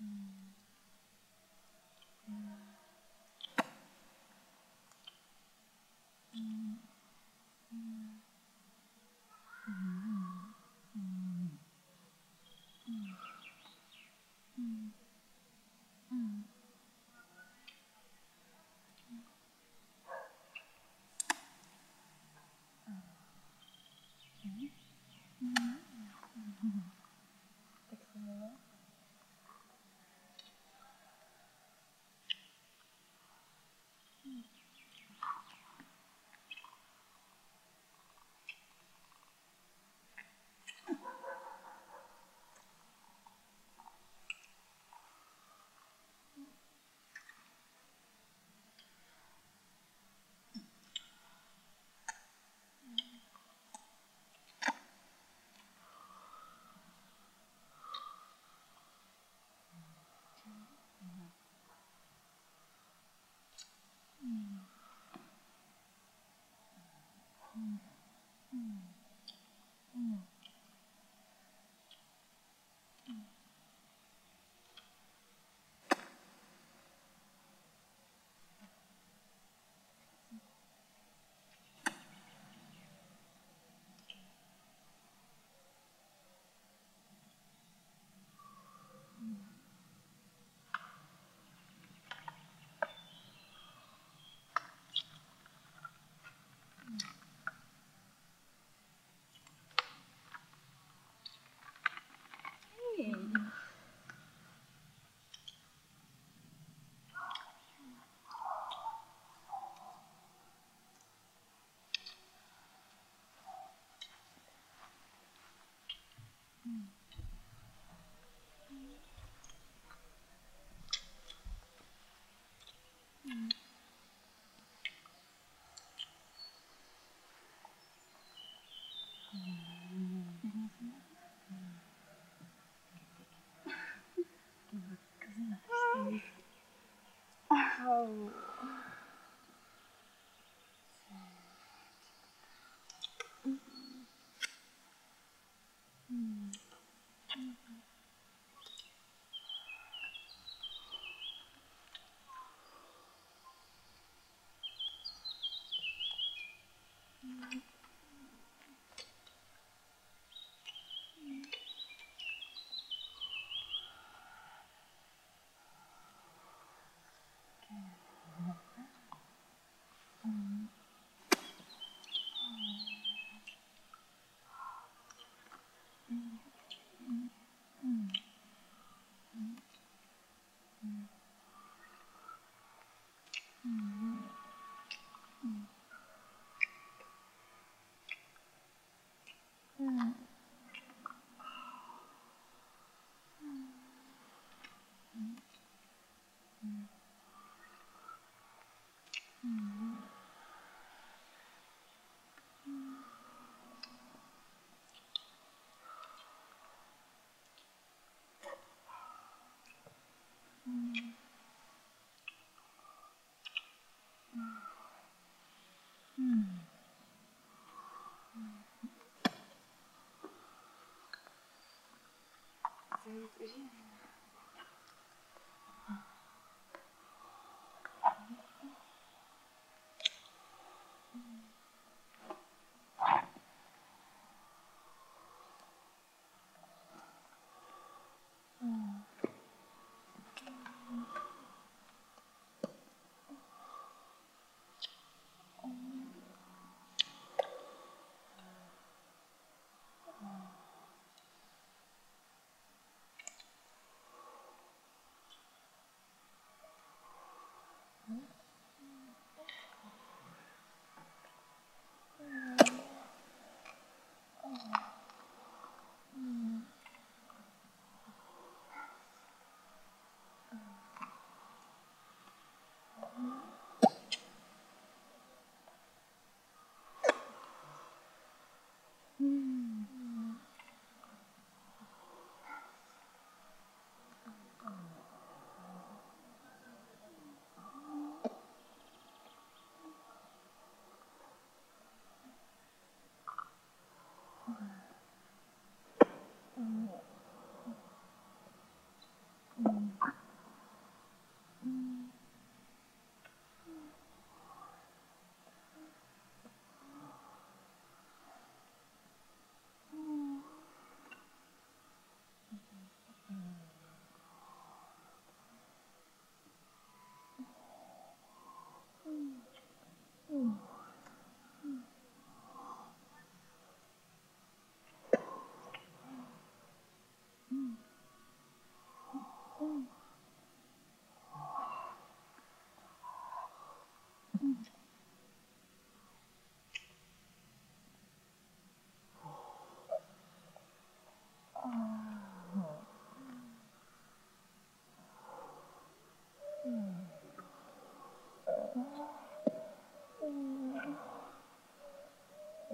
음.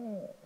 Mm.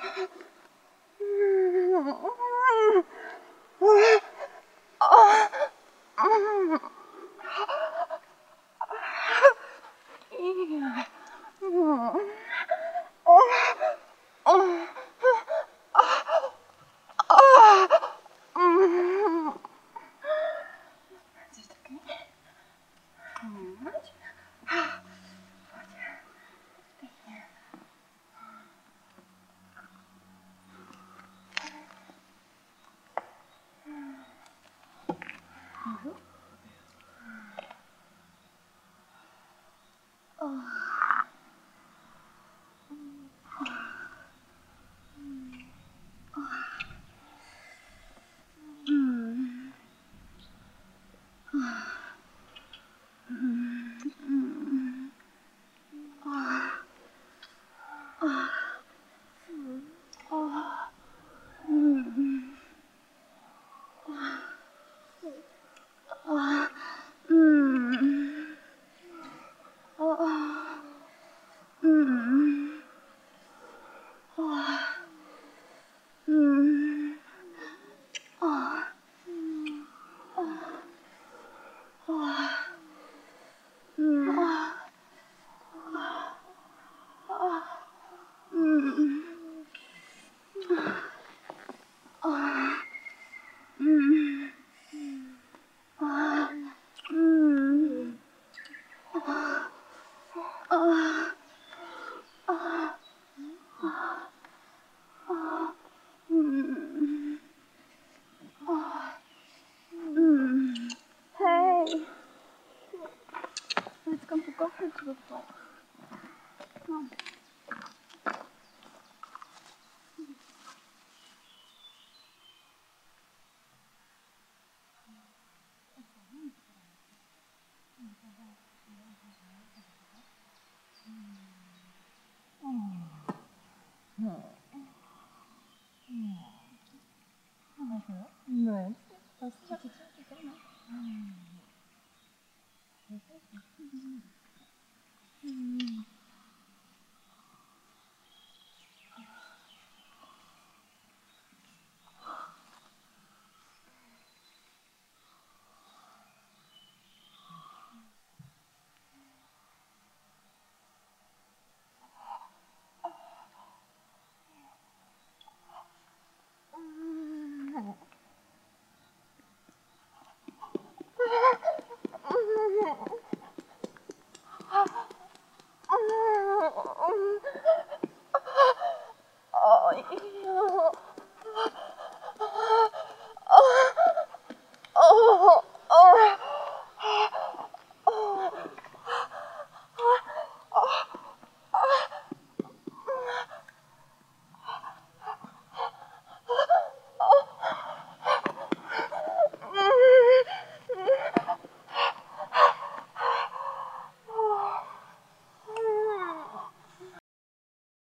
Oh, 네. 나 수박 기침기 때문에. 음. 음. 어.